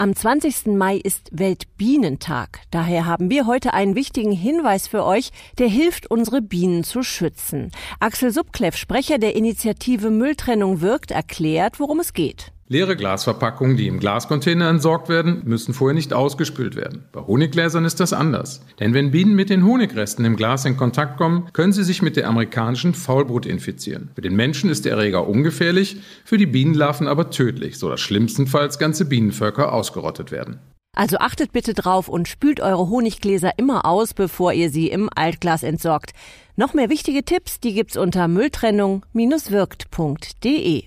Am 20. Mai ist Weltbienentag. Daher haben wir heute einen wichtigen Hinweis für euch, der hilft, unsere Bienen zu schützen. Axel Subkleff, Sprecher der Initiative Mülltrennung wirkt, erklärt, worum es geht. Leere Glasverpackungen, die im Glascontainer entsorgt werden, müssen vorher nicht ausgespült werden. Bei Honiggläsern ist das anders. Denn wenn Bienen mit den Honigresten im Glas in Kontakt kommen, können sie sich mit der amerikanischen Faulbrut infizieren. Für den Menschen ist der Erreger ungefährlich, für die Bienenlarven aber tödlich, sodass schlimmstenfalls ganze Bienenvölker ausgerottet werden. Also achtet bitte drauf und spült eure Honiggläser immer aus, bevor ihr sie im Altglas entsorgt. Noch mehr wichtige Tipps, die gibt's unter Mülltrennung-wirkt.de.